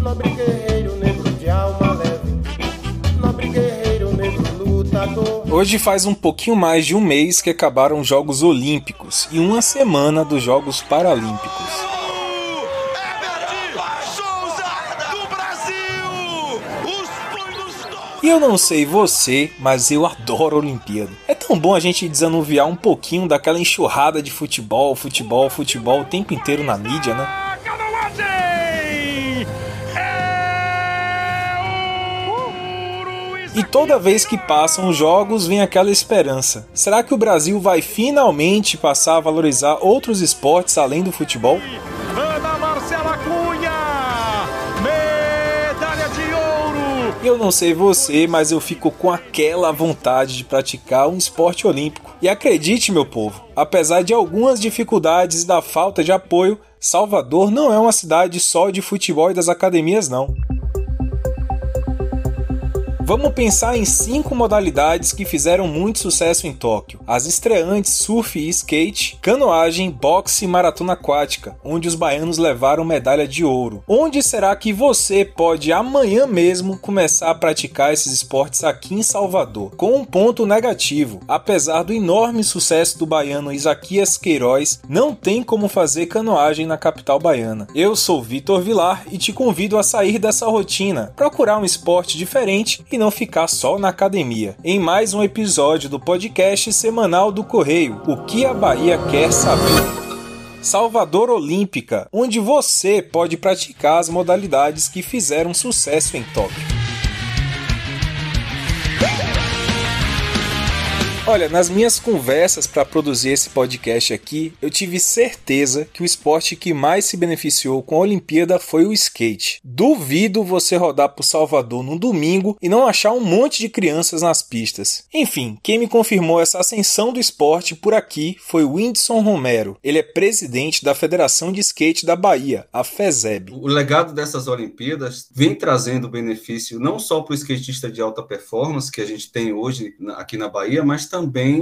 Nobre guerreiro negro de alma leve. Nobre guerreiro negro lutador. Hoje faz um pouquinho mais de um mês que acabaram os Jogos Olímpicos e uma semana dos Jogos Paralímpicos. E eu não sei você, mas eu adoro Olimpíada. É tão bom a gente desanuviar um pouquinho daquela enxurrada de futebol, futebol, futebol o tempo inteiro na mídia, né? E toda vez que passam os jogos vem aquela esperança. Será que o Brasil vai finalmente passar a valorizar outros esportes além do futebol? Ana Marcela Cunha, medalha de ouro. Eu não sei você, mas eu fico com aquela vontade de praticar um esporte olímpico. E acredite, meu povo, apesar de algumas dificuldades e da falta de apoio, Salvador não é uma cidade só de futebol e das academias, não. Vamos pensar em cinco modalidades que fizeram muito sucesso em Tóquio: as estreantes surf e skate, canoagem, boxe e maratona aquática, onde os baianos levaram medalha de ouro. Onde será que você pode amanhã mesmo começar a praticar esses esportes aqui em Salvador? Com um ponto negativo: apesar do enorme sucesso do baiano Isaquias Queiroz, não tem como fazer canoagem na capital baiana. Eu sou Vitor Vilar e te convido a sair dessa rotina, procurar um esporte diferente e não ficar só na academia. Em mais um episódio do podcast semanal do Correio, O que a Bahia quer saber. Salvador Olímpica, onde você pode praticar as modalidades que fizeram sucesso em Tóquio. Olha, nas minhas conversas para produzir esse podcast aqui, eu tive certeza que o esporte que mais se beneficiou com a Olimpíada foi o skate. Duvido você rodar por Salvador num domingo e não achar um monte de crianças nas pistas. Enfim, quem me confirmou essa ascensão do esporte por aqui foi o Whindersson Romero. Ele é presidente da Federação de Skate da Bahia, a FESEB. O legado dessas Olimpíadas vem trazendo benefício não só para o skatista de alta performance que a gente tem hoje aqui na Bahia, mas também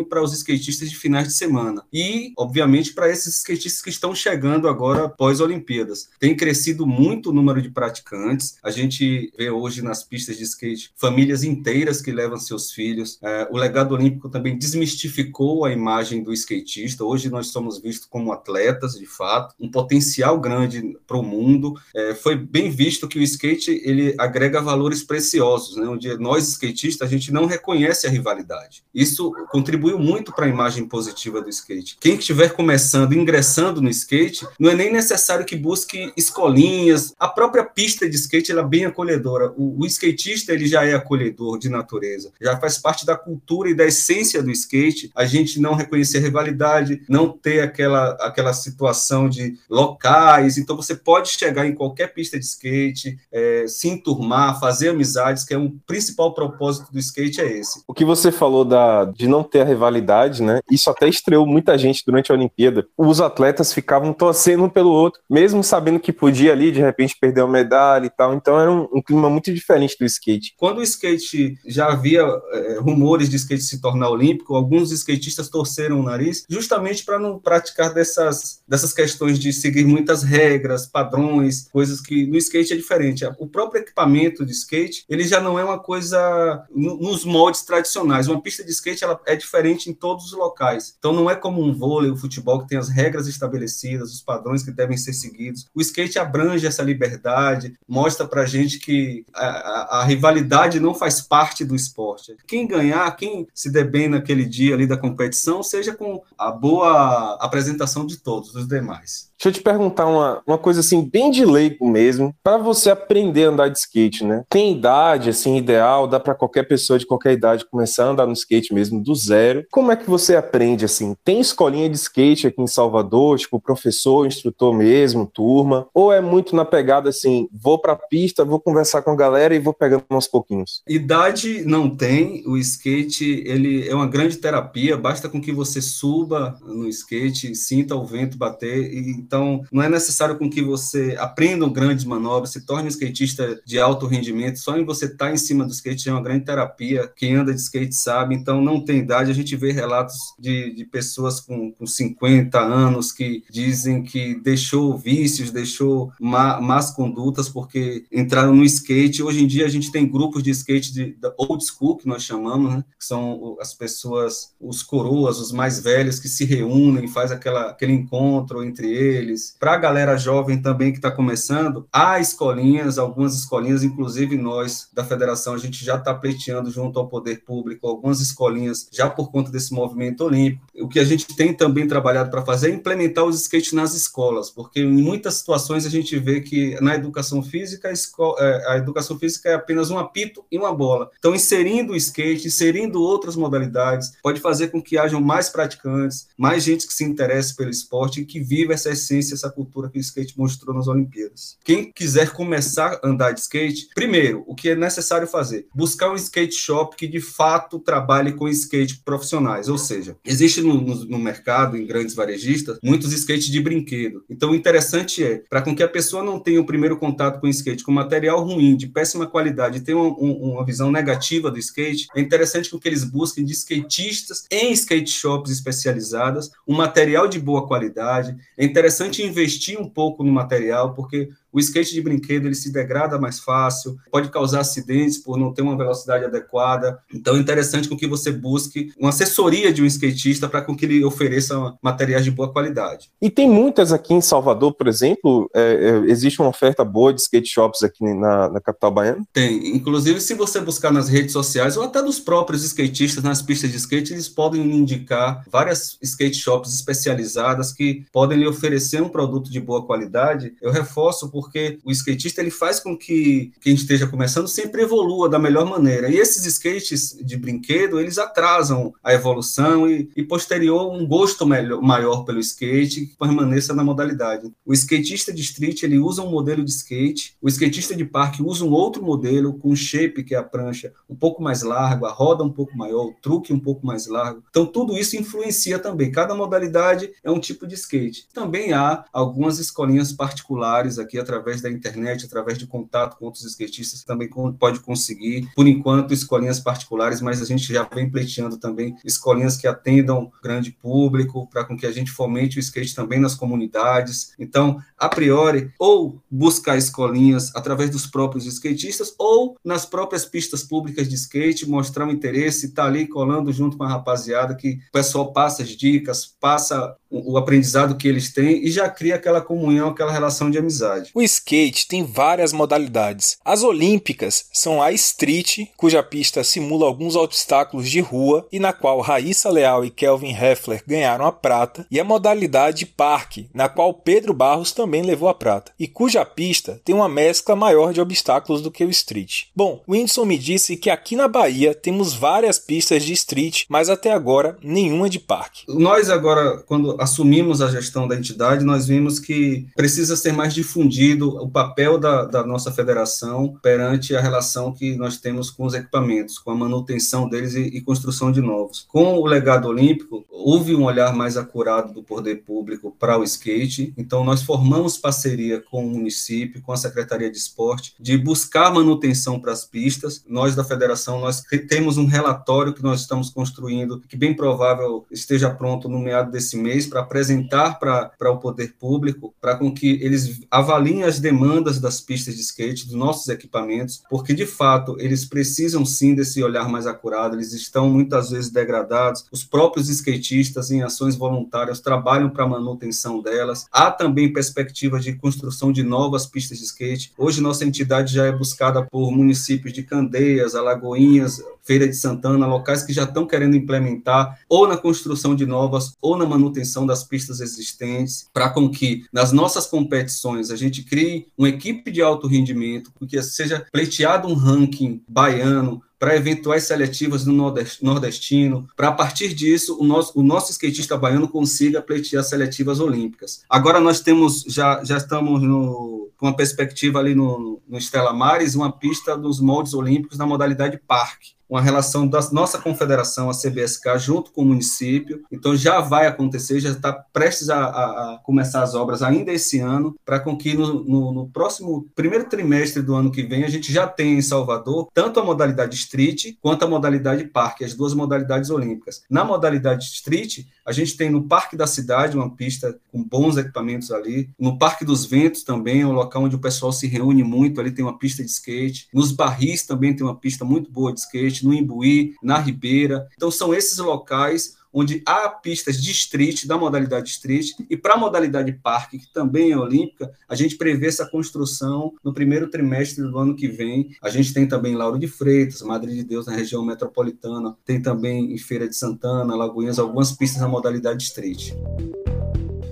para os skatistas de finais de semana. E, obviamente, para esses skatistas que estão chegando agora após Olimpíadas. Tem crescido muito o número de praticantes. A gente vê hoje nas pistas de skate famílias inteiras que levam seus filhos. É, o legado olímpico também desmistificou a imagem do skatista. Hoje nós somos vistos como atletas, de fato, um potencial grande para o mundo. É, foi bem visto que o skate ele agrega valores preciosos, né? onde nós skatistas a gente não reconhece a rivalidade. Isso contribuiu muito para a imagem positiva do skate. Quem estiver começando, ingressando no skate, não é nem necessário que busque escolinhas. A própria pista de skate ela é bem acolhedora. O, o skatista ele já é acolhedor de natureza, já faz parte da cultura e da essência do skate. A gente não reconhecer rivalidade, não ter aquela, aquela situação de locais. Então você pode chegar em qualquer pista de skate, é, se enturmar, fazer amizades, que é um principal propósito do skate é esse. O que você falou da, de não ter a rivalidade, né? Isso até estreou muita gente durante a Olimpíada. Os atletas ficavam torcendo um pelo outro, mesmo sabendo que podia ali, de repente, perder uma medalha e tal. Então era um, um clima muito diferente do skate. Quando o skate já havia é, rumores de skate se tornar olímpico, alguns skatistas torceram o nariz justamente para não praticar dessas, dessas questões de seguir muitas regras, padrões, coisas que no skate é diferente. O próprio equipamento de skate, ele já não é uma coisa nos moldes tradicionais. Uma pista de skate ela é diferente em todos os locais. Então não é como um vôlei, o futebol que tem as regras estabelecidas, os padrões que devem ser seguidos. O skate abrange essa liberdade, mostra pra gente que a, a, a rivalidade não faz parte do esporte. Quem ganhar, quem se der bem naquele dia ali da competição, seja com a boa apresentação de todos os demais. Deixa eu te perguntar uma, uma coisa assim, bem de leigo mesmo, para você aprender a andar de skate, né? Tem idade, assim, ideal? Dá para qualquer pessoa de qualquer idade começar a andar no skate mesmo do zero? Como é que você aprende, assim? Tem escolinha de skate aqui em Salvador, tipo professor, instrutor mesmo, turma? Ou é muito na pegada, assim, vou pra pista, vou conversar com a galera e vou pegando aos pouquinhos? Idade não tem, o skate, ele é uma grande terapia, basta com que você suba no skate, sinta o vento bater e Então, não é necessário com que você aprenda grandes manobras, se torne um skatista de alto rendimento, só em você estar tá em cima do skate é uma grande terapia. Quem anda de skate sabe, então não tem idade. A gente vê relatos de, de pessoas com, com 50 anos que dizem que deixou vícios, deixou má, más condutas porque entraram no skate. Hoje em dia a gente tem grupos de skate de, de old school, que nós chamamos, né? que são as pessoas, os coroas, os mais velhos que se reúnem, faz aquela, aquele encontro entre eles. Para a galera jovem também que está começando, há escolinhas, algumas escolinhas, inclusive nós da federação, a gente já está pleiteando junto ao poder público algumas escolinhas já por conta desse movimento olímpico. O que a gente tem também trabalhado para fazer é implementar os skates nas escolas, porque em muitas situações a gente vê que na educação física a, escola, é, a educação física é apenas um apito e uma bola. Então, inserindo o skate, inserindo outras modalidades, pode fazer com que hajam mais praticantes, mais gente que se interesse pelo esporte e que viva essa essência, essa cultura que o skate mostrou nas Olimpíadas. Quem quiser começar a andar de skate, primeiro, o que é necessário fazer? Buscar um skate shop que de fato trabalhe com skate profissionais, ou seja, existe no, no, no mercado, em grandes varejistas, muitos skates de brinquedo. Então, o interessante é, para com que a pessoa não tenha o primeiro contato com o skate com material ruim, de péssima qualidade, tenha uma, uma visão negativa do skate, é interessante que eles busquem de skatistas em skate shops especializadas, um material de boa qualidade. É interessante investir um pouco no material, porque o skate de brinquedo ele se degrada mais fácil, pode causar acidentes por não ter uma velocidade adequada. Então é interessante com que você busque uma assessoria de um skatista para com que ele ofereça materiais de boa qualidade. E tem muitas aqui em Salvador, por exemplo, é, é, existe uma oferta boa de skate shops aqui na, na capital baiana? Tem. Inclusive, se você buscar nas redes sociais ou até dos próprios skatistas nas pistas de skate, eles podem indicar várias skate shops especializadas que podem lhe oferecer um produto de boa qualidade. Eu reforço porque o skatista ele faz com que quem esteja começando sempre evolua da melhor maneira. E esses skates de brinquedo, eles atrasam a evolução e, e posterior um gosto melhor, maior pelo skate que permaneça na modalidade. O skatista de street, ele usa um modelo de skate, o skatista de parque usa um outro modelo com shape, que é a prancha, um pouco mais largo, a roda um pouco maior, o truque um pouco mais largo. Então tudo isso influencia também. Cada modalidade é um tipo de skate. Também há algumas escolinhas particulares aqui através da internet, através de contato com outros skatistas, também pode conseguir. Por enquanto, escolinhas particulares, mas a gente já vem pleiteando também escolinhas que atendam grande público, para com que a gente fomente o skate também nas comunidades. Então, a priori, ou buscar escolinhas através dos próprios skatistas, ou nas próprias pistas públicas de skate, mostrar um interesse, estar tá ali colando junto com a rapaziada, que o pessoal passa as dicas, passa o, aprendizado que eles têm e já cria aquela comunhão, aquela relação de amizade. O skate tem várias modalidades. As olímpicas são a street, cuja pista simula alguns obstáculos de rua e na qual Raíssa Leal e Kelvin Heffler ganharam a prata, e a modalidade parque, na qual Pedro Barros também levou a prata, e cuja pista tem uma mescla maior de obstáculos do que o street. Bom, o Whindersson me disse que aqui na Bahia temos várias pistas de street, mas até agora nenhuma de parque. Nós agora, quando assumimos a gestão da entidade, nós vimos que precisa ser mais difundido o papel da, da, nossa federação perante a relação que nós temos com os equipamentos, com a manutenção deles e, e construção de novos. Com o legado olímpico, houve um olhar mais acurado do poder público para o skate, então nós formamos parceria com o município, com a Secretaria de Esporte, de buscar manutenção para as pistas. Nós da federação, nós temos um relatório que nós estamos construindo, que bem provável esteja pronto no meado desse mês, para apresentar para o poder público, para com que eles avaliem as demandas das pistas de skate, dos nossos equipamentos, porque de fato eles precisam sim desse olhar mais acurado, eles estão muitas vezes degradados. Os próprios skatistas, em ações voluntárias, trabalham para a manutenção delas. Há também perspectivas de construção de novas pistas de skate. Hoje, nossa entidade já é buscada por municípios de Candeias, Alagoinhas, Feira de Santana, locais que já estão querendo implementar ou na construção de novas ou na manutenção das pistas existentes, para com que nas nossas competições a gente crie uma equipe de alto rendimento, porque seja pleiteado um ranking baiano para eventuais seletivas no nordestino, para a partir disso o nosso, o nosso skatista baiano consiga pleitear seletivas olímpicas. Agora nós temos, já, já estamos no, com uma perspectiva ali no, no Estela Mares, uma pista dos moldes olímpicos na modalidade parque uma relação da nossa confederação, a CBSK, junto com o município. Então já vai acontecer, já está prestes a, a, a, começar as obras ainda esse ano, para com que no, no, no, próximo primeiro trimestre do ano que vem a gente já tenha em Salvador tanto a modalidade street quanto a modalidade parque, as duas modalidades olímpicas. Na modalidade street, a gente tem no Parque da Cidade uma pista com bons equipamentos ali, no Parque dos Ventos também é um local onde o pessoal se reúne muito, ali tem uma pista de skate, nos Barris também tem uma pista muito boa de skate no Imbuí, na Ribeira. Então, são esses locais onde há pistas de street, da modalidade street, e para a modalidade parque, que também é olímpica, a gente prevê essa construção no primeiro trimestre do ano que vem. A gente tem também Lauro de Freitas, Madre de Deus na região metropolitana, tem também em Feira de Santana, Lagoinhas, algumas pistas na modalidade street.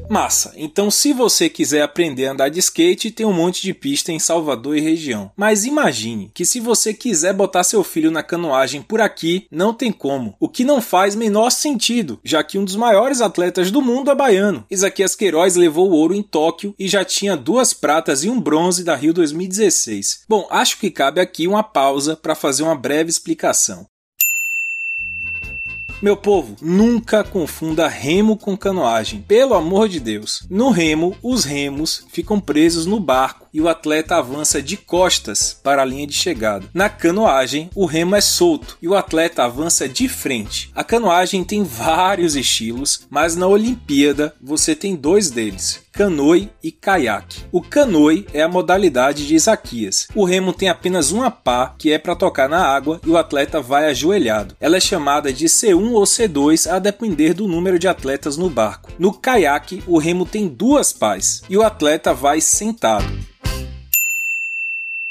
Massa, então se você quiser aprender a andar de skate, tem um monte de pista em Salvador e região. Mas imagine que se você quiser botar seu filho na canoagem por aqui, não tem como. O que não faz menor sentido, já que um dos maiores atletas do mundo é baiano. Isaquias Queiroz levou o ouro em Tóquio e já tinha duas pratas e um bronze da Rio 2016. Bom, acho que cabe aqui uma pausa para fazer uma breve explicação. Meu povo, nunca confunda remo com canoagem, pelo amor de Deus. No remo, os remos ficam presos no barco e o atleta avança de costas para a linha de chegada. Na canoagem, o remo é solto e o atleta avança de frente. A canoagem tem vários estilos, mas na Olimpíada você tem dois deles: canoe e caiaque. O canoe é a modalidade de Isaquias. O remo tem apenas uma pá, que é para tocar na água, e o atleta vai ajoelhado. Ela é chamada de C1 ou C2 a depender do número de atletas no barco. No caiaque, o remo tem duas pás e o atleta vai sentado.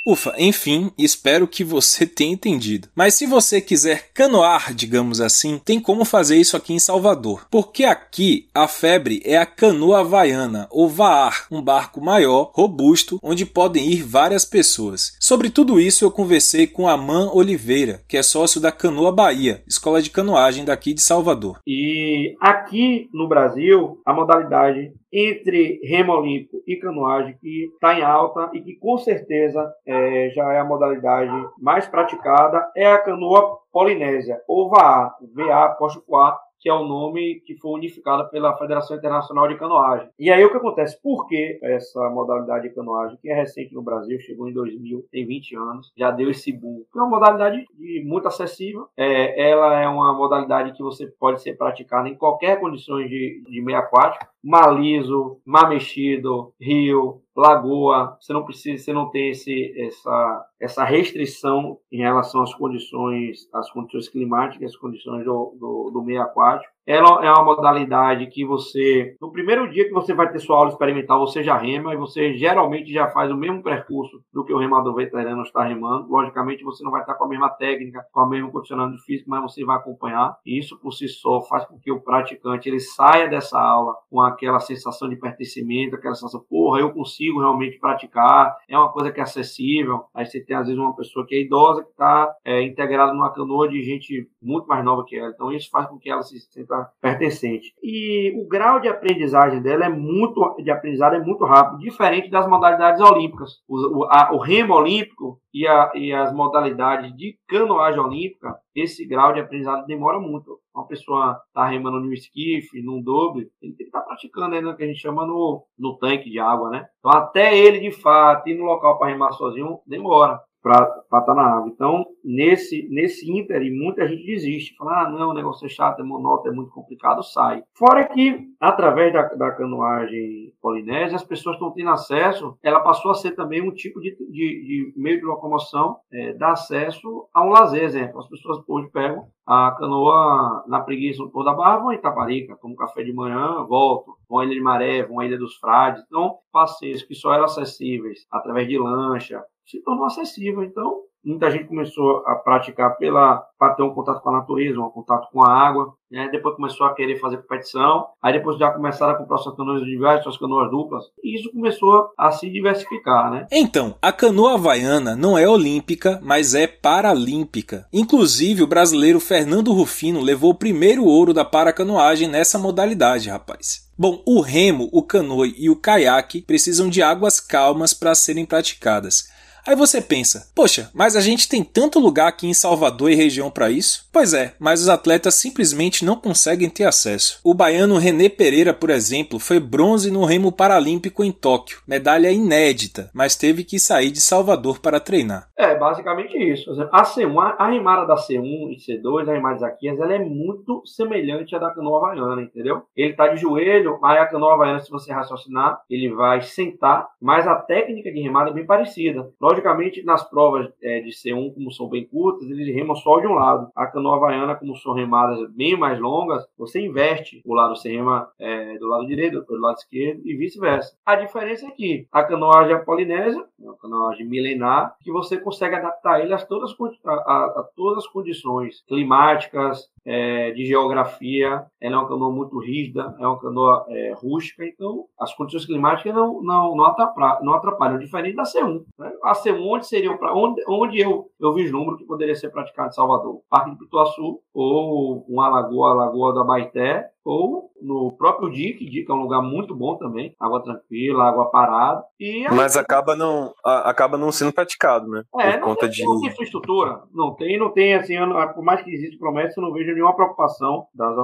Ufa, enfim, espero que você tenha entendido. Mas se você quiser canoar, digamos assim, tem como fazer isso aqui em Salvador. Porque aqui a febre é a canoa havaiana, ou vaar, um barco maior, robusto, onde podem ir várias pessoas. Sobre tudo isso eu conversei com Aman Oliveira, que é sócio da Canoa Bahia, escola de canoagem daqui de Salvador. E aqui no Brasil, a modalidade entre remo olímpico e canoagem que está em alta e que com certeza é, já é a modalidade mais praticada é a canoa polinésia ou VA, VA apóstrofo A, que é o nome que foi unificado pela Federação Internacional de Canoagem. E aí o que acontece? Por que essa modalidade de canoagem, que é recente no Brasil, chegou em 2000, tem 20 anos, já deu esse boom? É uma modalidade muito acessível, é, ela é uma modalidade que você pode ser praticada em qualquer condições de, de meio aquático, mar liso, mar mexido, rio, lagoa, você não precisa, você não tem esse, essa, essa restrição em relação às condições, às condições climáticas, às condições do, do, do meio aquático. Ela é uma modalidade que você, no primeiro dia que você vai ter sua aula experimental, você já rema e você geralmente já faz o mesmo percurso do que o remador veterano está remando. Logicamente, você não vai estar com a mesma técnica, com o mesmo condicionamento físico, mas você vai acompanhar. E isso por si só faz com que o praticante ele saia dessa aula com aquela sensação de pertencimento, aquela sensação, porra, eu consigo realmente praticar, é uma coisa que é acessível. Aí você tem às vezes uma pessoa que é idosa que está é, integrada numa canoa de gente muito mais nova que ela. Então isso faz com que ela se sinta pertencente. E o grau de aprendizagem dela é muito de aprendizado é muito rápido, diferente das modalidades olímpicas. O, o, a, o remo olímpico e, a, e, as modalidades de canoagem olímpica, esse grau de aprendizado demora muito. Uma pessoa está remando no esquife, num doble, ele tem que estar tá praticando ainda o que a gente chama no, no tanque de água, né? Então, até ele, de fato, ir no local para remar sozinho, demora para estar tá na água. Então, nesse, nesse ínterim, muita gente desiste. Fala, ah, não, o negócio é chato, é monótono, é muito complicado, sai. Fora que, através da, da canoagem polinésia, as pessoas estão tendo acesso, ela passou a ser também um tipo de, de, de meio de locomoção, é, dá acesso a um lazer, exemplo. As pessoas hoje pegam a canoa na preguiça no Pôr da Barra, vão em Itaparica, tomam café de manhã, voltam, vão à Ilha de Maré, vão à Ilha dos Frades. Então, passeios que só eram acessíveis através de lancha, se tornou acessível. Então, Muita gente começou a praticar pela para ter um contato com a natureza, um contato com a água. Né? Depois começou a querer fazer competição. Aí depois já começaram a comprar suas canoas individuais, suas canoas duplas. E isso começou a se diversificar, né? Então, a canoa havaiana não é olímpica, mas é paralímpica. Inclusive, o brasileiro Fernando Rufino levou o primeiro ouro da paracanoagem nessa modalidade, rapaz. Bom, o remo, o canoe e o caiaque precisam de águas calmas para serem praticadas. Aí você pensa, poxa, mas a gente tem tanto lugar aqui em Salvador e região para isso? Pois é, mas os atletas simplesmente não conseguem ter acesso. O baiano René Pereira, por exemplo, foi bronze no remo paralímpico em Tóquio, medalha inédita, mas teve que sair de Salvador para treinar. É, basicamente isso. A C1, a remada da C1 e C2, a remada Zaquias, ela é muito semelhante à da canoa havaiana, entendeu? Ele tá de joelho, aí a canoa havaiana, se você raciocinar, ele vai sentar, mas a técnica de remada é bem parecida. Logicamente, nas provas é, de C1, como são bem curtas, eles remam só de um lado. A canoa havaiana, como são remadas bem mais longas, você inverte o lado, você rema é, do lado direito, do lado esquerdo e vice-versa. A diferença é que a canoagem polinésia, é uma canoagem milenar, que você consegue adaptar ele a todas, a, a todas as condições climáticas, é, de geografia. Ela é uma canoa muito rígida, é uma canoa é, rústica, então as condições climáticas não, não, não, atrapalham, não atrapalham, diferente da C1. Né? A C1, onde seria para onde, onde eu, eu vislumbro que poderia ser praticado em Salvador? Parque de Pituaçu, ou uma lagoa, a Lagoa da Baité, ou no próprio Dique, Dique é um lugar muito bom também, água tranquila, água parada. E aí, Mas acaba não, acaba não sendo praticado, né? É, Por não conta tem, de... não tem infraestrutura, não tem, não tem assim, por mais que exista promessa, eu não vejo nenhuma preocupação das,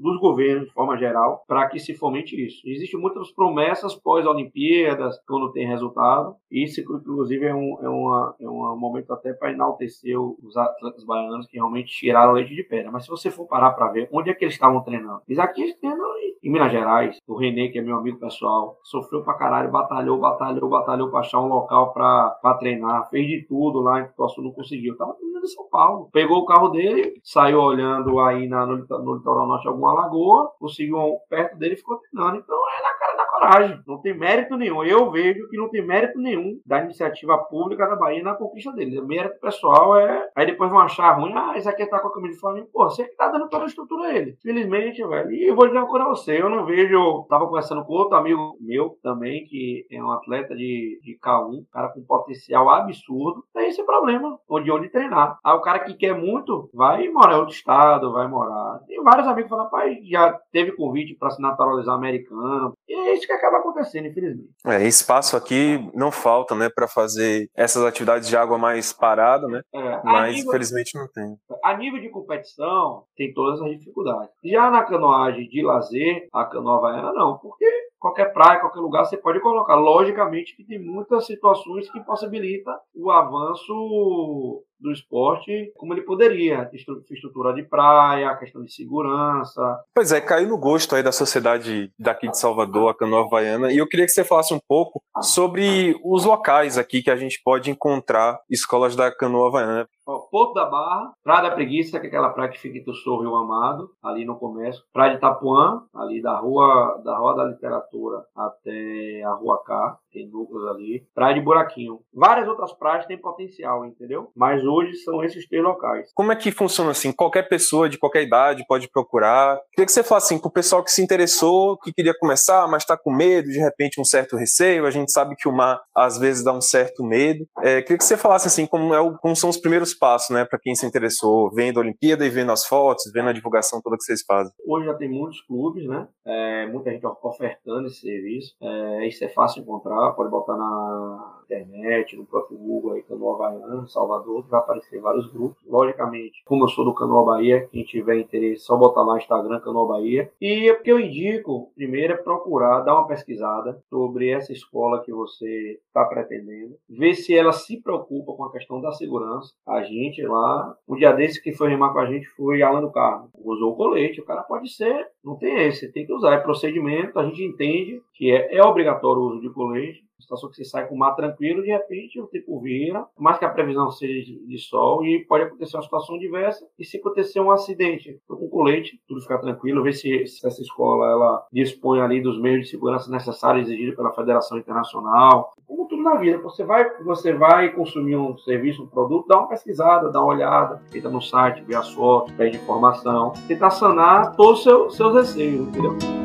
dos governos, de forma geral, para que se fomente isso. Existem muitas promessas pós-Olimpíadas, quando tem resultado, e isso, inclusive, é um, é uma, é um momento até para enaltecer os atletas baianos que realmente tiraram leite de pedra. Mas se você for parar para ver onde é que eles estavam treinando, eles aqui treinam em Minas Gerais, o Renê, que é meu amigo pessoal, sofreu pra caralho, batalhou, batalhou, batalhou pra achar um local pra treinar, fez de tudo lá, em Ituaçu não conseguiu. Tava treinando em São Paulo. Pegou o carro dele, saiu olhando aí na, no, no litoral norte alguma lagoa, conseguiu um, perto dele e ficou treinando. Então da coragem. Não tem mérito nenhum. Eu vejo que não tem mérito nenhum da iniciativa pública da Bahia na conquista dele. O mérito pessoal é. Aí depois vão achar ruim. Ah, esse aqui tá com a camisa de Flamengo. Pô, você que tá dando toda a estrutura a ele. Felizmente, velho. E vou dizer uma coisa a você. Eu não vejo. Tava conversando com outro amigo meu também, que é um atleta de, de K1, cara com potencial absurdo. Tem esse problema. Onde onde treinar. Aí o cara que quer muito vai morar em outro estado, vai morar. Tem vários amigos falam, pai, já teve convite para se naturalizar americano. E é isso que acaba acontecendo, infelizmente. É, espaço aqui não falta, né, para fazer essas atividades de água mais parada, né? É, Mas nível, infelizmente não tem. A nível de competição, tem todas as dificuldades. Já na canoagem de lazer, a canoa havaiana não, porque qualquer praia, qualquer lugar você pode colocar. Logicamente que tem muitas situações que possibilitam o avanço do esporte como ele poderia. Estrutura de praia, questão de segurança. Pois é, caiu no gosto aí da sociedade daqui de Salvador, a canoa havaiana, e eu queria que você falasse um pouco sobre os locais aqui que a gente pode encontrar escolas da canoa havaiana. Porto da Barra, Praia da Preguiça, que é aquela praia que fica entre o Sorro e o Amado, ali no começo. Praia de Itapuã, ali da rua da Rua da Literatura até a Rua K, tem núcleos ali. Praia de Buraquinho. Várias outras praias têm potencial, entendeu? Mas hoje são esses três locais. Como é que funciona assim? Qualquer pessoa de qualquer idade pode procurar? Queria que você falasse assim, pro pessoal que se interessou, que queria começar, mas está com medo, de repente um certo receio. A gente sabe que o mar às vezes dá um certo medo. É, queria que você falasse assim, como, é o, como são os primeiros passos, né, para quem se interessou, vendo a Olimpíada e vendo as fotos, vendo a divulgação toda que vocês fazem. Hoje já tem muitos clubes, né? É, muita gente ofertando esse serviço. É, isso é fácil encontrar, pode botar na internet, no próprio Google aí, Canoa Havaiana, Salvador, vai aparecer vários grupos. Logicamente, como eu sou do Canoa Bahia, quem tiver interesse, só botar lá no Instagram Canoa Bahia. E é porque eu indico, primeiro, é procurar dar uma pesquisada sobre essa escola que você está pretendendo, ver se ela se preocupa com a questão da segurança. A gente lá, um dia desse que foi remar com a gente foi Alan do Carmo. Usou o colete, o cara pode ser, não tem esse, tem que usar, é procedimento, a gente entende que é, é obrigatório o uso de colete, situação que você sai com o mar tranquilo, de repente o tempo vira, mais que a previsão seja de sol, e pode acontecer uma situação diversa. E se acontecer um acidente com colete, tudo ficar tranquilo, ver se, se, essa escola ela dispõe ali dos meios de segurança necessários exigidos pela Federação Internacional. Como tudo na vida, você vai, você vai consumir um serviço, um produto, dá uma pesquisada, dá uma olhada, entra no site, vê as fotos, pede informação, tentar sanar todos os seus, seus receios, entendeu?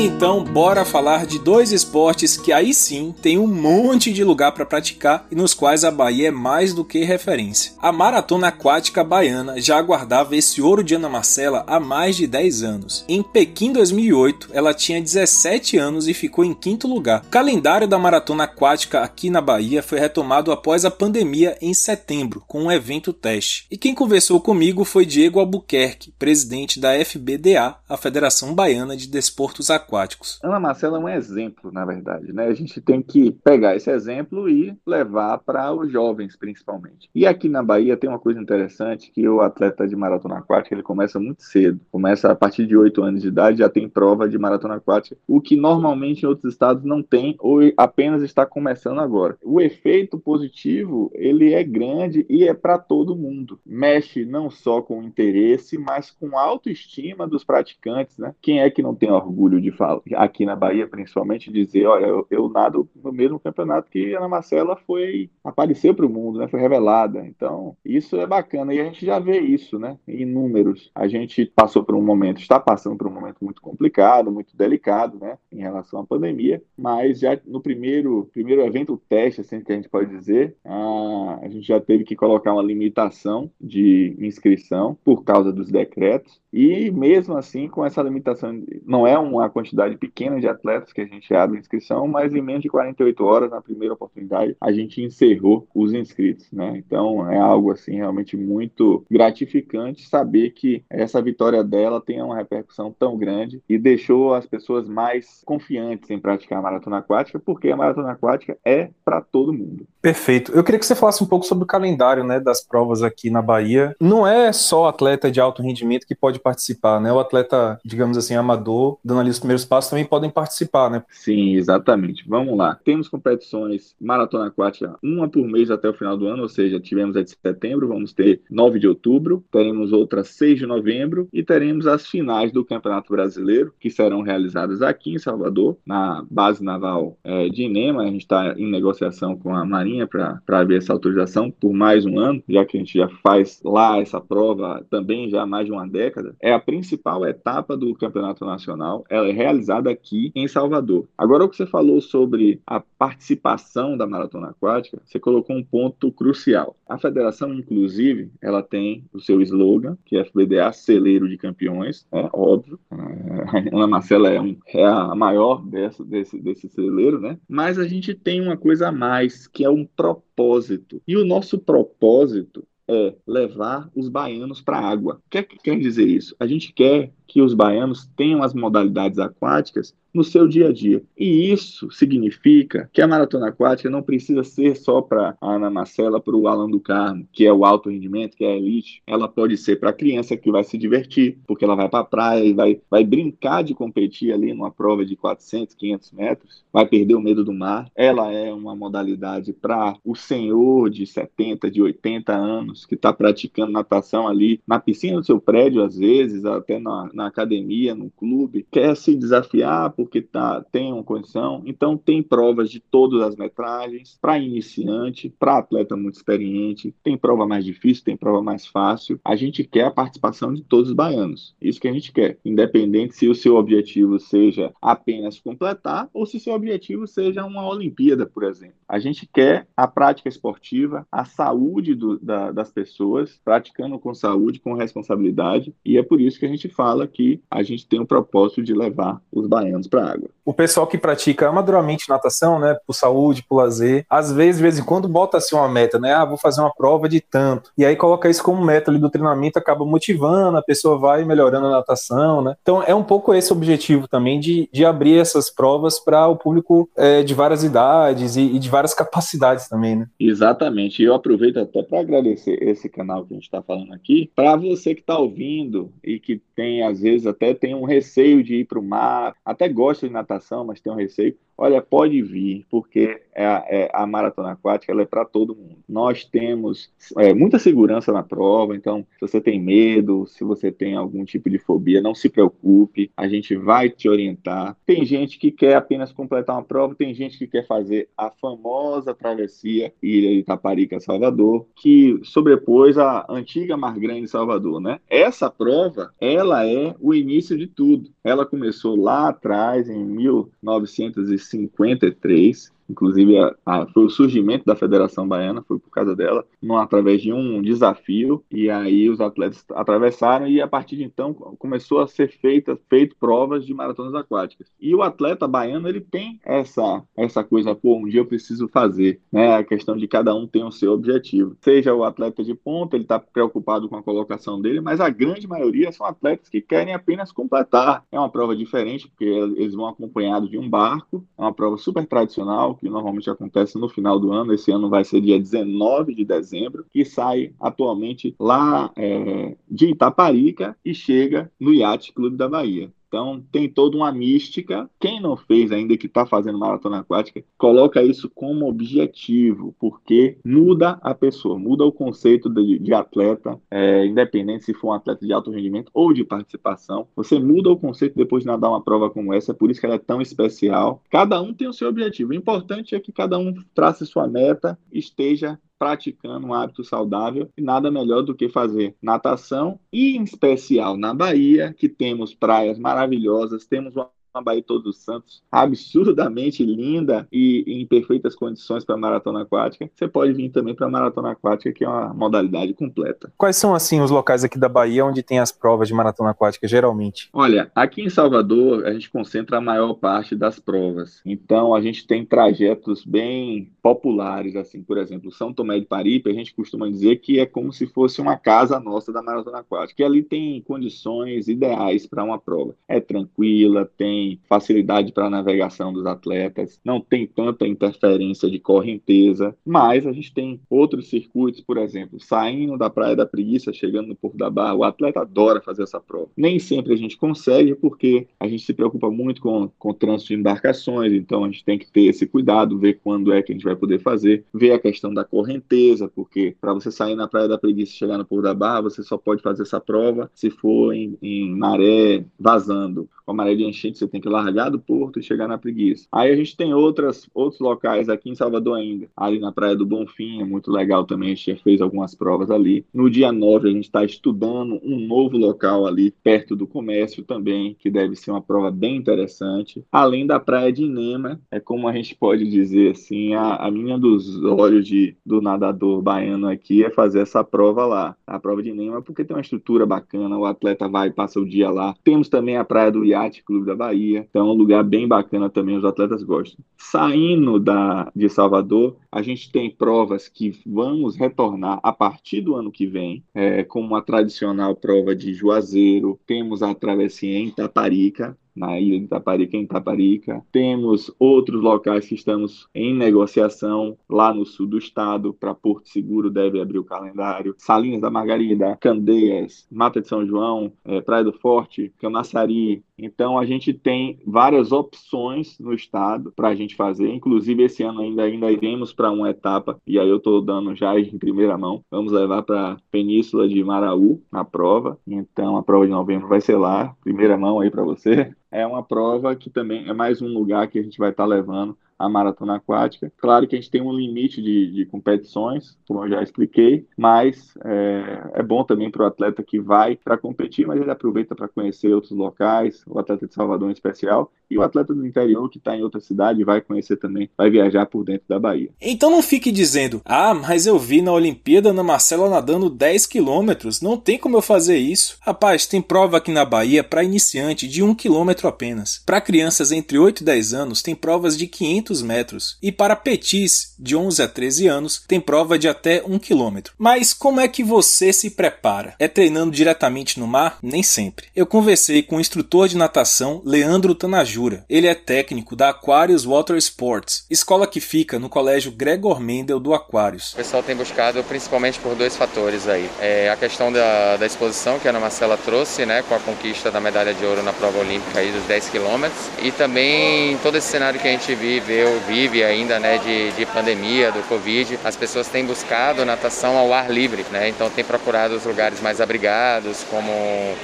Então, bora falar de dois esportes que aí sim tem um monte de lugar para praticar e nos quais a Bahia é mais do que referência. A maratona aquática baiana já aguardava esse ouro de Ana Marcela há mais de 10 anos. Em Pequim 2008, ela tinha 17 anos e ficou em quinto lugar. O calendário da maratona aquática aqui na Bahia foi retomado após a pandemia em setembro, com um evento teste. E quem conversou comigo foi Diego Albuquerque, presidente da FBDA, a Federação Baiana de Desportos Aquáticos aquáticos. Ana Marcela é um exemplo, na verdade, né? A gente tem que pegar esse exemplo e levar para os jovens, principalmente. E aqui na Bahia tem uma coisa interessante, que o atleta de maratona aquática, ele começa muito cedo. Começa a partir de 8 anos de idade, já tem prova de maratona aquática, o que normalmente em outros estados não tem ou apenas está começando agora. O efeito positivo, ele é grande e é para todo mundo. Mexe não só com interesse, mas com autoestima dos praticantes, né? Quem é que não tem orgulho de falo, aqui na Bahia principalmente, dizer, olha, eu, eu nado no mesmo campeonato que Ana Marcela foi, apareceu para o mundo, né, foi revelada. Então, isso é bacana e a gente já vê isso, né, em números. A gente passou por um momento, está passando por um momento muito complicado, muito delicado, né, em relação à pandemia, mas já no primeiro, primeiro evento teste, assim que a gente pode dizer, a, a gente já teve que colocar uma limitação de inscrição por causa dos decretos e mesmo assim, com essa limitação, não é uma quantidade pequena de atletas que a gente abre inscrição, mas em menos de 48 horas, na primeira oportunidade, a gente encerrou os inscritos, né? Então é algo assim realmente muito gratificante saber que essa vitória dela tem uma repercussão tão grande e deixou as pessoas mais confiantes em praticar a maratona aquática, porque a maratona aquática é para todo mundo. Perfeito. Eu queria que você falasse um pouco sobre o calendário, né, das provas aqui na Bahia. Não é só atleta de alto rendimento que pode participar, né? O atleta, digamos assim, amador, dando ali os primeiros passos, também podem participar, né? Sim, exatamente. Vamos lá. Temos competições maratona aquática, uma por mês até o final do ano, ou seja, tivemos a de setembro, vamos ter 9 de outubro, teremos outra 6 de novembro e teremos as finais do Campeonato Brasileiro, que serão realizadas aqui em Salvador, na base naval é, de Inema. A gente está em negociação com a Marinha para ver essa autorização por mais um ano, já que a gente já faz lá essa prova também já há mais de uma década é a principal etapa do campeonato nacional. Ela é realizada aqui em Salvador. Agora, o que você falou sobre a participação da maratona aquática, você colocou um ponto crucial. A federação, inclusive, ela tem o seu slogan, que é FBDA Celeiro de Campeões, é óbvio. A Ana Marcela é, um, é a maior dessa, desse, desse celeiro, né? Mas a gente tem uma coisa a mais, que é um propósito. E o nosso propósito é levar os baianos para a água. O que, é que quer dizer isso? A gente quer que os baianos tenham as modalidades aquáticas no seu dia a dia. E isso significa que a maratona aquática não precisa ser só para a Ana Marcela, para o Alan do Carmo, que é o alto rendimento, que é a elite. Ela pode ser para a criança que vai se divertir, porque ela vai para a praia e vai, vai brincar de competir ali numa prova de 400, 500 metros, vai perder o medo do mar. Ela é uma modalidade para o senhor de 70, de 80 anos, que está praticando natação ali na piscina do seu prédio, às vezes, até na, na academia, no clube, quer se desafiar porque tá, tem uma condição. Então, tem provas de todas as metragens, para iniciante, para atleta muito experiente, tem prova mais difícil, tem prova mais fácil. A gente quer a participação de todos os baianos. Isso que a gente quer, independente se o seu objetivo seja apenas completar ou se o seu objetivo seja uma Olimpíada, por exemplo. A gente quer a prática esportiva, a saúde do, da, das pessoas, praticando com saúde, com responsabilidade, e é por isso que a gente fala que a gente tem o propósito de levar os baianos para a água. O pessoal que pratica amadoramente natação, né, por saúde, por lazer, às vezes, de vez em quando, bota assim uma meta, né? Ah, vou fazer uma prova de tanto. E aí coloca isso como meta ali do treinamento, acaba motivando, a pessoa vai melhorando a natação, né? Então é um pouco esse objetivo também de, de abrir essas provas para o público é, de várias idades e, e, de várias capacidades também, né? Exatamente. E eu aproveito até para agradecer esse canal que a gente está falando aqui, para você que está ouvindo e que tem às às vezes até tem um receio de ir para o mar, até gosta de natação, mas tem um receio. Olha, pode vir, porque é a, é, a maratona aquática ela é para todo mundo. Nós temos é, muita segurança na prova, então, se você tem medo, se você tem algum tipo de fobia, não se preocupe, a gente vai te orientar. Tem gente que quer apenas completar uma prova, tem gente que quer fazer a famosa travessia Ilha de Itaparica Salvador, que sobrepôs a antiga Mar Grande Salvador, né? Essa prova, ela é o início de tudo. Ela começou lá atrás, em 1950 53 Inclusive, a, a, foi o surgimento da Federação Baiana, foi por causa dela, não através de um desafio, e aí os atletas atravessaram, e a partir de então começou a ser feita, feito provas de maratonas aquáticas. E o atleta baiano, ele tem essa, essa coisa, pô, um dia eu preciso fazer, né? A questão de cada um tem o seu objetivo. Seja o atleta de ponta, ele está preocupado com a colocação dele, mas a grande maioria são atletas que querem apenas completar. É uma prova diferente, porque eles vão acompanhados de um barco, é uma prova super tradicional, que normalmente acontece no final do ano. Esse ano vai ser dia 19 de dezembro, que sai atualmente lá é, de Itaparica e chega no Yacht Clube da Bahia. Então tem toda uma mística. Quem não fez ainda que está fazendo maratona aquática, coloca isso como objetivo, porque muda a pessoa, muda o conceito de, de atleta, é, independente se for um atleta de alto rendimento ou de participação. Você muda o conceito depois de nadar uma prova como essa, é por isso que ela é tão especial. Cada um tem o seu objetivo. O importante é que cada um trace sua meta, esteja praticando um hábito saudável e nada melhor do que fazer natação e em especial na Bahia, que temos praias maravilhosas, temos uma uma Bahia Todos os Santos absurdamente linda e em perfeitas condições para maratona aquática, você pode vir também para a maratona aquática, que é uma modalidade completa. Quais são assim os locais aqui da Bahia onde tem as provas de maratona aquática geralmente? Olha, aqui em Salvador a gente concentra a maior parte das provas. Então a gente tem trajetos bem populares assim, por exemplo, São Tomé de Paripe, a gente costuma dizer que é como se fosse uma casa nossa da maratona aquática, que ali tem condições ideais para uma prova. É tranquila, tem facilidade para navegação dos atletas, não tem tanta interferência de correnteza, mas a gente tem outros circuitos, por exemplo, saindo da Praia da Preguiça, chegando no Porto da Barra, o atleta adora fazer essa prova. Nem sempre a gente consegue, porque a gente se preocupa muito com, com o trânsito de embarcações, então a gente tem que ter esse cuidado, ver quando é que a gente vai poder fazer, ver a questão da correnteza, porque para você sair na Praia da Preguiça e chegar no Porto da Barra, você só pode fazer essa prova se for em, em maré vazando. Com a maré de enchente, você tem que largar do porto e chegar na preguiça. Aí a gente tem outras, outros locais aqui em Salvador ainda. Ali na Praia do Bonfim, é muito legal também. A gente fez algumas provas ali. No dia 9, a gente está estudando um novo local ali, perto do comércio também, que deve ser uma prova bem interessante. Além da Praia de Inema, é como a gente pode dizer assim, a, a minha dos olhos de, do nadador baiano aqui é fazer essa prova lá. A prova de Inema, porque tem uma estrutura bacana, o atleta vai e passa o dia lá. Temos também a Praia do Iate Clube da Bahia, então é um lugar bem bacana também, os atletas gostam. Saindo da, de Salvador, a gente tem provas que vamos retornar a partir do ano que vem, é, como a tradicional prova de Juazeiro, temos a travessia em Taparica, na ilha de Taparica, em Taparica. Temos outros locais que estamos em negociação lá no sul do estado, para Porto Seguro deve abrir o calendário. Salinas da Margarida, Candeias, Mata de São João, é, Praia do Forte, Camaçari. Então a gente tem várias opções no estado para a gente fazer. Inclusive esse ano ainda, ainda iremos para uma etapa, e aí eu estou dando já em primeira mão. Vamos levar para Península de Maraú na prova. Então a prova de novembro vai ser lá. Primeira mão aí para você é uma prova que também é mais um lugar que a gente vai estar tá levando a maratona aquática. Claro que a gente tem um limite de, de competições, como eu já expliquei, mas é, é bom também para o atleta que vai para competir, mas ele aproveita para conhecer outros locais, o atleta de Salvador em especial, e o atleta do interior que está em outra cidade vai conhecer também, vai viajar por dentro da Bahia. Então não fique dizendo, ah, mas eu vi na Olimpíada Ana Marcela nadando 10 quilômetros, não tem como eu fazer isso. Rapaz, tem prova aqui na Bahia para iniciante de 1 quilômetro apenas. Para crianças entre 8 e 10 anos, tem provas de 500 500 metros e para petis de 11 a 13 anos tem prova de até 1 km. Mas como é que você se prepara? É treinando diretamente no mar? Nem sempre. Eu conversei com o instrutor de natação Leandro Tanajura. Ele é técnico da Aquarius Water Sports, escola que fica no colégio Gregor Mendel do Aquarius. O pessoal tem buscado principalmente por dois fatores aí. É a questão da, da exposição que a Ana Marcela trouxe, né, com a conquista da medalha de ouro na prova olímpica aí dos 10 quilômetros e também todo esse cenário que a gente viveu, vive ainda, né, de, de pandemia, do Covid, as pessoas têm buscado natação ao ar livre, né, então tem procurado os lugares mais abrigados, como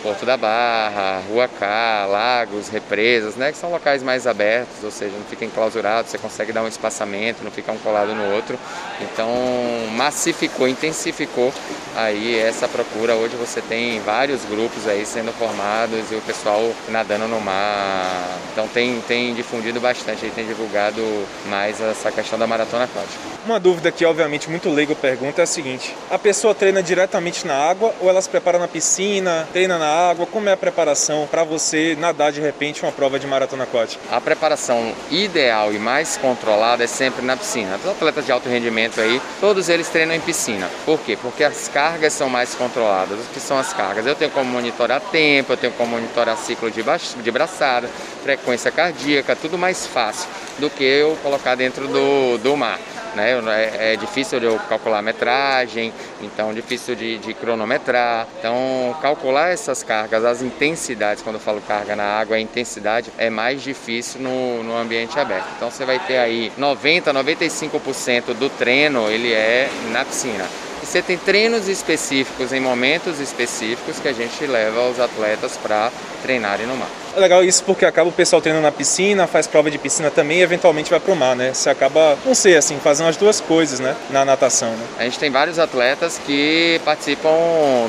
Porto da Barra, Rua K, lagos, represas, né, que são locais mais abertos, ou seja, não fica enclausurado, você consegue dar um espaçamento, não fica um colado no outro. Então, massificou, intensificou aí essa procura. Hoje você tem vários grupos aí sendo formados e o pessoal nadando no mar. Então tem, tem difundido bastante, tem divulgado mais essa questão da maratona aquática. Uma dúvida que obviamente muito leigo pergunta é a seguinte: a pessoa treina diretamente na água ou ela se prepara na piscina, treina na água? Como é a preparação para você nadar de repente uma prova de maratona aquática? A preparação ideal e mais controlada é sempre na piscina. Os atletas de alto rendimento aí, todos eles treinam em piscina. Por quê? Porque as cargas são mais controladas. O que são as cargas? Eu tenho como monitorar tempo, eu tenho como monitorar ciclo de, de braçada, frequência cardíaca, tudo mais fácil do que eu colocar dentro do, do mar. Né? É, é, difícil de eu calcular a metragem, então difícil de, de, cronometrar. Então, calcular essas cargas, as intensidades, quando eu falo carga na água, a intensidade é mais difícil no, no ambiente aberto. Então, você vai ter aí 90, 95% do treino, ele é na piscina. E você tem treinos específicos em momentos específicos que a gente leva os atletas para treinarem no mar. É legal isso porque acaba o pessoal treinando na piscina, faz prova de piscina também e eventualmente vai pro mar, né? Você acaba, não sei, assim, fazendo as duas coisas, né? Na natação, né? A gente tem vários atletas que participam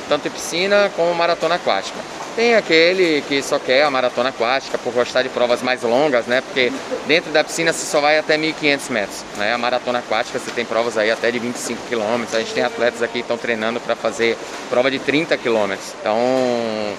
tanto em piscina como maratona aquática. Tem aquele que só quer a maratona aquática por gostar de provas mais longas, né? Porque dentro da piscina você só vai até 1.500 metros. Né? A maratona aquática você tem provas aí até de 25 quilômetros. A gente tem atletas aqui que estão treinando para fazer prova de 30 quilômetros. Então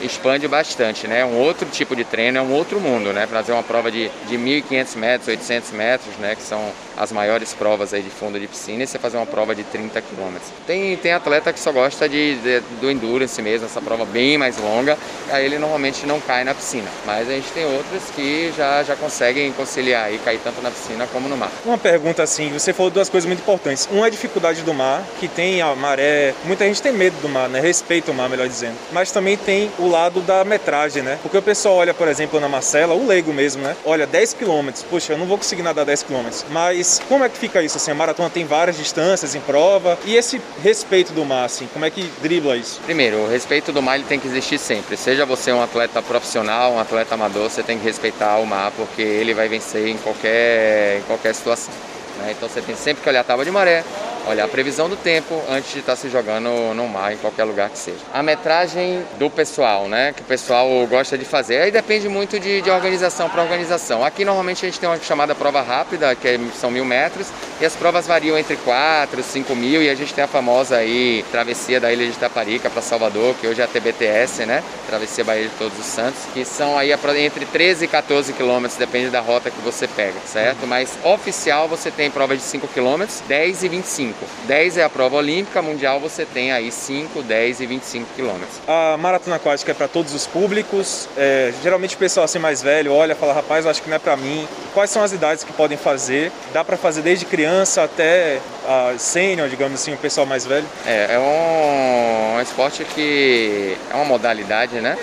expande bastante, né? Um outro tipo de treino, é um outro mundo, né? Fazer uma prova de, de 1.500 metros, 800 metros, né? Que são as maiores provas aí de fundo de piscina e você fazer uma prova de 30 quilômetros. Tem, tem atleta que só gosta de, de, do endurance mesmo, essa prova bem mais longa aí ele normalmente não cai na piscina. Mas a gente tem outros que já, já conseguem conciliar e cair tanto na piscina como no mar. Uma pergunta assim, você falou duas coisas muito importantes. Uma é a dificuldade do mar, que tem a maré, muita gente tem medo do mar, né? Respeita o mar, melhor dizendo. Mas também tem o lado da metragem, né? Porque o pessoal olha, por exemplo, na Marcela, o leigo mesmo, né? Olha, 10 km, poxa, eu não vou conseguir nadar 10 km. Mas como é que fica isso? Assim, a maratona tem várias distâncias em prova. E esse respeito do mar, assim, como é que dribla isso? Primeiro, o respeito do mar ele tem que existir sempre. Seja você um atleta profissional, um atleta amador, você tem que respeitar o mar, porque ele vai vencer em qualquer, em qualquer situação. Né? Então você tem sempre que olhar a tábua de maré, olhar a previsão do tempo antes de estar se jogando no mar, em qualquer lugar que seja. A metragem do pessoal, né, que o pessoal gosta de fazer, aí depende muito de, de organização para organização. Aqui normalmente a gente tem uma chamada prova rápida, que é, são mil metros, e as provas variam entre 4 e 5 mil, e a gente tem a famosa aí travessia da Ilha de Itaparica para Salvador, que hoje é a TBTS, né, Travessia Bahia de Todos os Santos, que são aí entre 13 e 14 quilômetros, depende da rota que você pega, certo? Mas oficial você tem prova de 5 quilômetros, 10 e 25. 10 é a prova olímpica, mundial você tem aí 5, 10 e 25 quilômetros. A maratona aquática é para todos os públicos. É, geralmente o pessoal assim mais velho olha e fala, rapaz, eu acho que não é para mim. Quais são as idades que podem fazer? Dá para fazer desde criança até a sênior, digamos assim, o pessoal mais velho? É, é um, um esporte que é uma modalidade, né?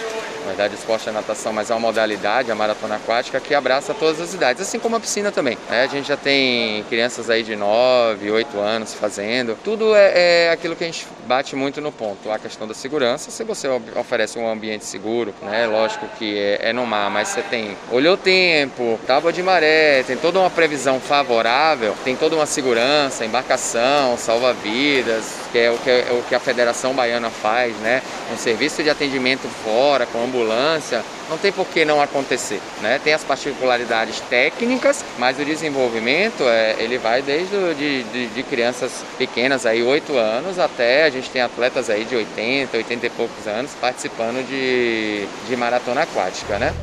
Na verdade, esporte é natação, mas é uma modalidade, a maratona aquática, que abraça todas as idades, assim como a piscina também. Né? A gente já tem crianças aí de 9, 8 anos fazendo. Tudo é, é, aquilo que a gente bate muito no ponto, a questão da segurança. Se você oferece um ambiente seguro, né? lógico que é, é no mar, mas você tem olhou o tempo, tábua de maré, tem toda uma previsão favorável, tem toda uma segurança, embarcação, salva-vidas, que é o que, é o que a Federação Baiana faz, né? Um serviço de atendimento fora, com ambulância, não tem por que não acontecer. Né? Tem as particularidades técnicas, mas o desenvolvimento é, ele vai desde de, de, de, crianças pequenas, aí 8 anos, até a gente tem atletas aí de 80, 80 e poucos anos participando de, de maratona aquática. Né?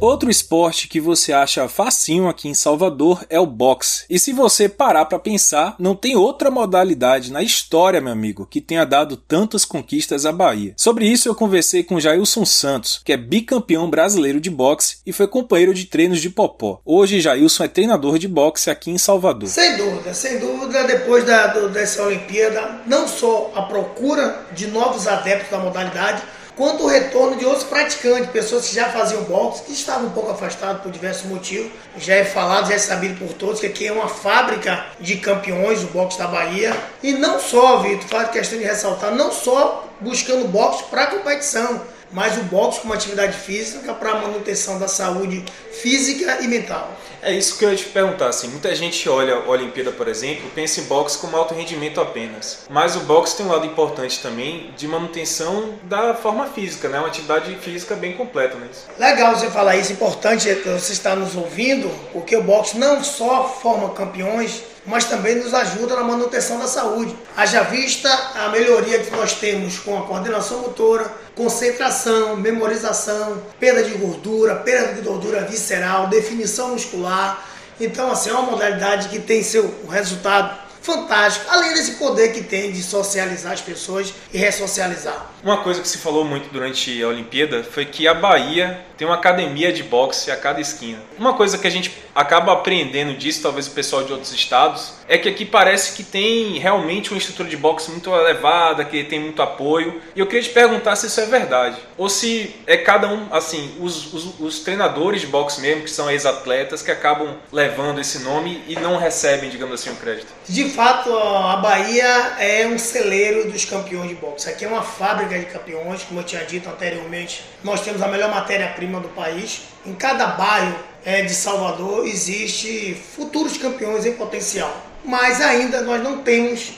Outro esporte que você acha facinho aqui em Salvador é o boxe. E se você parar para pensar, não tem outra modalidade na história, meu amigo, que tenha dado tantas conquistas à Bahia. Sobre isso eu conversei com Jailson Santos, que é bicampeão brasileiro de boxe e foi companheiro de treinos de Popó. Hoje Jailson é treinador de boxe aqui em Salvador. Sem dúvida, sem dúvida, depois da, do, dessa Olimpíada, não só a procura de novos adeptos da modalidade, quanto o retorno de outros praticantes, pessoas que já faziam boxe, que estavam um pouco afastados por diversos motivos. Já é falado, já é sabido por todos que aqui é uma fábrica de campeões, o boxe da Bahia. E não só, Vitor, faz questão de ressaltar, não só buscando boxe para competição, mas o boxe como atividade física para manutenção da saúde física e mental. É isso que eu ia te perguntar, assim, muita gente olha a Olimpíada, por exemplo, e pensa em boxe como alto rendimento apenas. Mas o boxe tem um lado importante também de manutenção da forma física, né? Uma atividade física bem completa, né? Legal você falar isso, importante é você está nos ouvindo, porque o boxe não só forma campeões, mas também nos ajuda na manutenção da saúde. Haja vista a melhoria que nós temos com a coordenação motora, concentração, memorização, perda de gordura, perda de gordura visceral, definição muscular. Então, assim, é uma modalidade que tem seu resultado fantástico, além desse poder que tem de socializar as pessoas e ressocializar. Uma coisa que se falou muito durante a Olimpíada foi que a Bahia tem uma academia de boxe a cada esquina. Uma coisa que a gente acaba aprendendo disso, talvez o pessoal de outros estados, é que aqui parece que tem realmente uma estrutura de boxe muito elevada, que tem muito apoio. E eu queria te perguntar se isso é verdade. Ou se é cada um, assim, os, os, os treinadores de boxe mesmo, que são ex-atletas, que acabam levando esse nome e não recebem, digamos assim, o crédito. De fato, a Bahia é um celeiro dos campeões de boxe. Aqui é uma fábrica de campeões, como eu tinha dito anteriormente. Nós temos a melhor matéria-prima do país. Em cada bairro é, de Salvador existe futuros campeões em potencial. Mas ainda nós não temos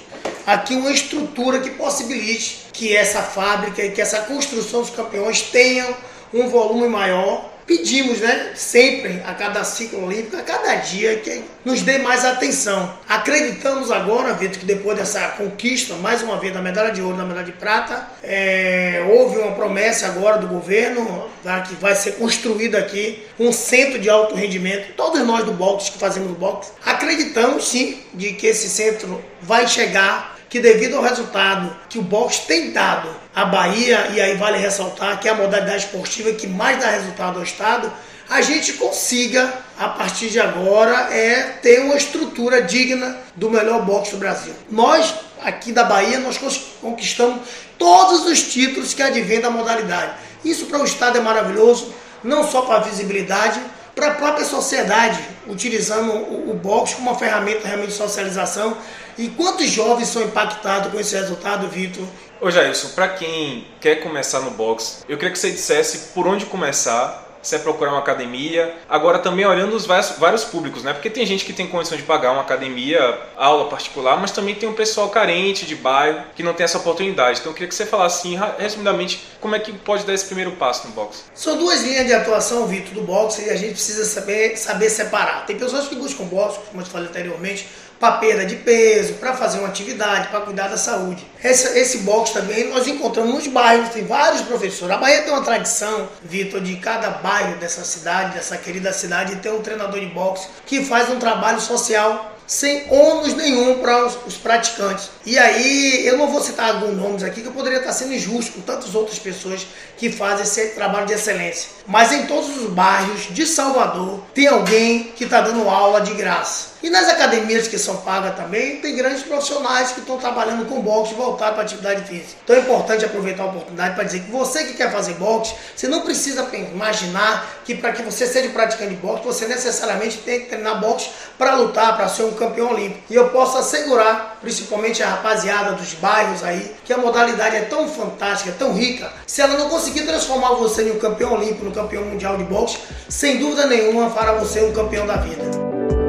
aqui uma estrutura que possibilite que essa fábrica e que essa construção dos campeões tenham um volume maior pedimos, né, sempre a cada ciclo olímpico, a cada dia, que nos dê mais atenção. Acreditamos agora, Vitor, que depois dessa conquista, mais uma vez, da medalha de ouro, da medalha de prata, é, houve uma promessa agora do governo tá, que vai ser construído aqui um centro de alto rendimento. Todos nós do boxe que fazemos boxe acreditamos sim de que esse centro vai chegar que devido ao resultado que o boxe tem dado à Bahia, e aí vale ressaltar que é a modalidade esportiva que mais dá resultado ao Estado, a gente consiga, a partir de agora, é ter uma estrutura digna do melhor boxe do Brasil. Nós, aqui da Bahia, nós conquistamos todos os títulos que advêm da modalidade. Isso para o Estado é maravilhoso, não só para a visibilidade, para a própria sociedade, utilizando o, o boxe como uma ferramenta realmente de socialização e quantos jovens são impactados com esse resultado, Vitor? Ô Jailson, para quem quer começar no boxe, eu queria que você dissesse por onde começar, se é procurar uma academia. Agora também olhando os vários, públicos, né? Porque tem gente que tem condição de pagar uma academia, aula particular, mas também tem um pessoal carente de bairro que não tem essa oportunidade. Então eu queria que você falasse assim, resumidamente, como é que pode dar esse primeiro passo no boxe. São duas linhas de atuação, Vitor, do boxe e a gente precisa saber, saber separar. Tem pessoas que buscam boxe, como eu falei anteriormente, para perda de peso, para fazer uma atividade, para cuidar da saúde. Esse, esse box também nós encontramos nos bairros, tem vários professores. A Bahia tem uma tradição, Vitor, de cada bairro dessa cidade, dessa querida cidade, ter um treinador de boxe que faz um trabalho social sem ônus nenhum para os, os, praticantes. E aí, eu não vou citar alguns nomes aqui, que eu poderia estar sendo injusto com tantas outras pessoas que fazem esse trabalho de excelência. Mas em todos os bairros de Salvador, tem alguém que está dando aula de graça. E nas academias que são pagas também, tem grandes profissionais que estão trabalhando com boxe voltar para atividade física. Então é importante aproveitar a oportunidade para dizer que você que quer fazer boxe, você não precisa imaginar que para que você seja praticante de boxe, você necessariamente tem que treinar boxe para lutar, para ser um campeão olímpico. E eu posso assegurar, principalmente a rapaziada dos bairros aí, que a modalidade é tão fantástica, tão rica. Se ela não conseguir transformar você em um campeão olímpico, no campeão mundial de boxe, sem dúvida nenhuma fará você um campeão da vida.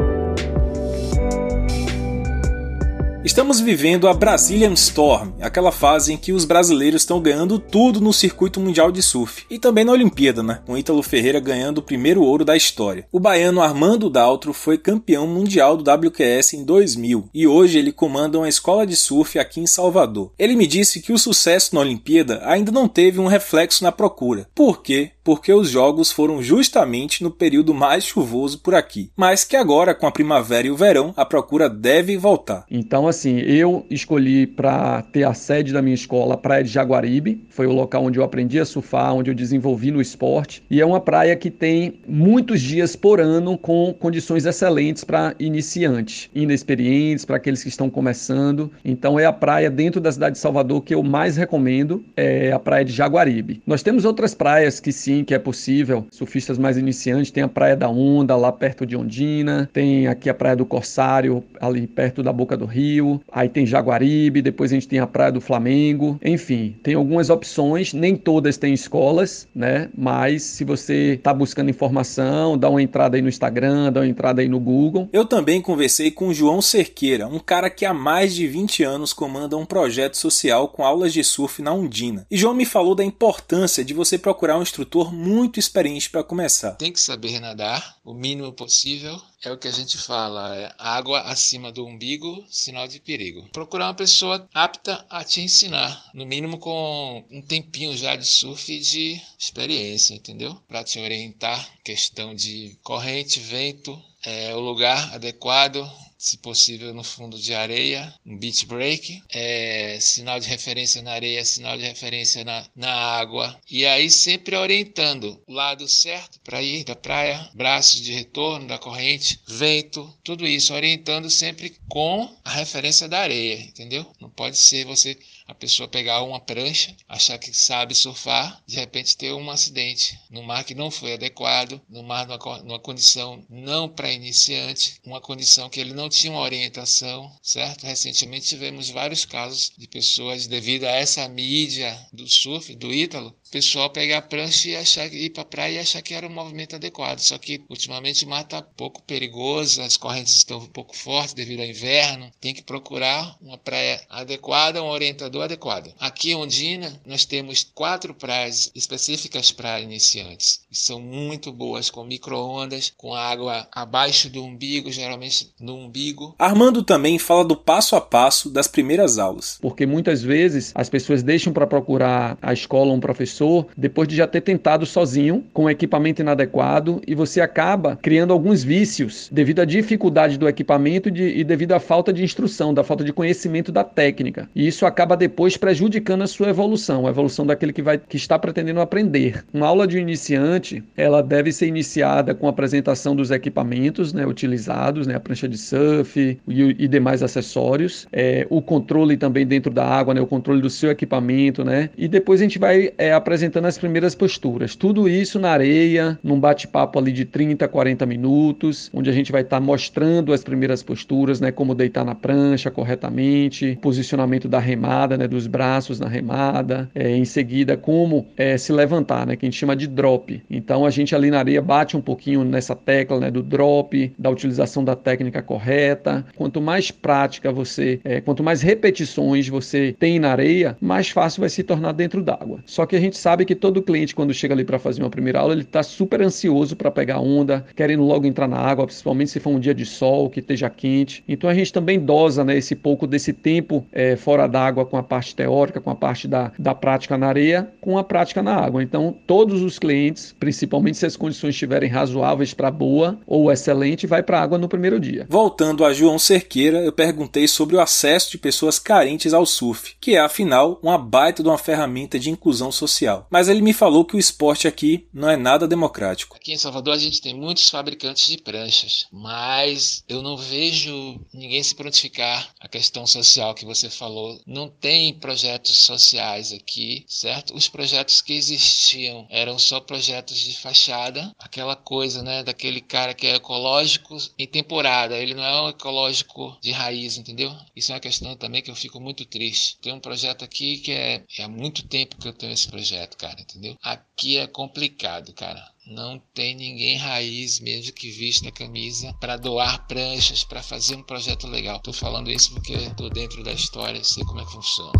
Estamos vivendo a Brazilian Storm, aquela fase em que os brasileiros estão ganhando tudo no circuito mundial de surf. E também na Olimpíada, né? Com Ítalo Ferreira ganhando o primeiro ouro da história. O baiano Armando Daltro foi campeão mundial do WQS em 2000 e hoje ele comanda uma escola de surf aqui em Salvador. Ele me disse que o sucesso na Olimpíada ainda não teve um reflexo na procura. Por quê? Porque os jogos foram justamente no período mais chuvoso por aqui, mas que agora com a primavera e o verão a procura deve voltar. Então assim, eu escolhi para ter a sede da minha escola a Praia de Jaguaribe, foi o local onde eu aprendi a surfar, onde eu desenvolvi no esporte, e é uma praia que tem muitos dias por ano com condições excelentes para iniciantes, inexperientes, para aqueles que estão começando. Então é a praia dentro da cidade de Salvador que eu mais recomendo, é a Praia de Jaguaribe. Nós temos outras praias que sim, que é possível, surfistas mais iniciantes, tem a Praia da Onda, lá perto de Ondina, tem aqui a Praia do Corsário, ali perto da boca do rio, aí tem Jaguaribe, depois a gente tem a Praia do Flamengo, enfim, tem algumas opções, nem todas têm escolas, né? Mas se você está buscando informação, dá uma entrada aí no Instagram, dá uma entrada aí no Google. Eu também conversei com o João Cerqueira, um cara que há mais de 20 anos comanda um projeto social com aulas de surf na Undina. E João me falou da importância de você procurar um instrutor muito experiente para começar. Tem que saber nadar o mínimo possível. É o que a gente fala, é água acima do umbigo, sinal de perigo. Procurar uma pessoa apta a te ensinar, no mínimo com um tempinho já de surf e de experiência, entendeu? Para te orientar, questão de corrente, vento, é, o lugar adequado, se possível no fundo de areia, um beach break, é, sinal de referência na areia, sinal de referência na, na água, e aí sempre orientando o lado certo para ir da praia, braços de retorno da corrente, vento, tudo isso, orientando sempre com a referência da areia, entendeu? Não pode ser você a pessoa pegar uma prancha, achar que sabe surfar, de repente ter um acidente no mar que não foi adequado, no mar numa, numa condição não para iniciante, uma condição que ele não tinha uma orientação, certo? Recentemente tivemos vários casos de pessoas, devido a essa mídia do surf, do Ítalo, pessoal pegar a prancha e achar ir para a praia e achar que era um movimento adequado. Só que ultimamente o mar está pouco perigoso, as correntes estão um pouco fortes devido ao inverno. Tem que procurar uma praia adequada, um orientador adequado. Aqui em Ondina, nós temos quatro praias específicas para iniciantes. E são muito boas, com micro-ondas, com água abaixo do umbigo, geralmente no umbigo. Armando também fala do passo a passo das primeiras aulas. Porque muitas vezes as pessoas deixam para procurar a escola um professor depois de já ter tentado sozinho, com equipamento inadequado, e você acaba criando alguns vícios devido à dificuldade do equipamento de, e devido à falta de instrução, da falta de conhecimento da técnica. E isso acaba depois prejudicando a sua evolução, a evolução daquele que, vai, que está pretendendo aprender. Uma aula de um iniciante, ela deve ser iniciada com a apresentação dos equipamentos né, utilizados, né, a prancha de surf e, e demais acessórios, é, o controle também dentro da água, né, o controle do seu equipamento, né, e depois a gente vai é, apresentando as primeiras posturas. Tudo isso na areia, num bate-papo ali de 30, 40 minutos, onde a gente vai estar tá mostrando as primeiras posturas, né, como deitar na prancha corretamente, posicionamento da remada, né, dos braços na remada, é, em seguida como é, se levantar, né, que a gente chama de drop. Então a gente ali na areia bate um pouquinho nessa tecla, né, do drop, da utilização da técnica correta. Quanto mais prática você, é, quanto mais repetições você tem na areia, mais fácil vai se tornar dentro d'água. Só que a gente sabe que todo cliente, quando chega ali para fazer uma primeira aula, ele está super ansioso para pegar onda, querendo logo entrar na água, principalmente se for um dia de sol, que esteja quente. Então a gente também dosa né, esse pouco desse tempo é, fora d'água com a parte teórica, com a parte da, da prática na areia, com a prática na água. Então todos os clientes, principalmente se as condições estiverem razoáveis para boa ou excelente, vai para a água no primeiro dia. Voltando a João Cerqueira, eu perguntei sobre o acesso de pessoas carentes ao surf, que é afinal uma baita de uma ferramenta de inclusão social Mas ele me falou que o esporte aqui não é nada democrático. Aqui em Salvador a gente tem muitos fabricantes de pranchas, mas eu não vejo ninguém se prontificar a questão social que você falou. Não tem projetos sociais aqui, certo? Os projetos que existiam eram só projetos de fachada, aquela coisa, né, daquele cara que é ecológico em temporada, ele não é um ecológico de raiz, entendeu? Isso é uma questão também que eu fico muito triste. Tem um projeto aqui que é, é há muito tempo que eu tenho esse projeto projeto, cara, entendeu? Aqui é complicado, cara. Não tem ninguém raiz mesmo que vista a camisa para doar pranchas, para fazer um projeto legal. Tô falando isso porque tô dentro da história e sei como é que funciona.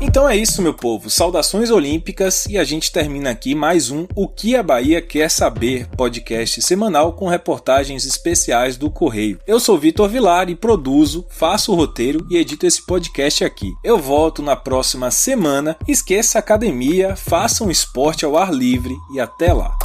Então é isso, meu povo. Saudações olímpicas e a gente termina aqui mais um O que a Bahia quer saber podcast semanal com reportagens especiais do Correio. Eu sou Vitor Vilar e produzo, faço o roteiro e edito esse podcast aqui. Eu volto na próxima semana. Esqueça a academia, faça um esporte ao ar livre e até lá.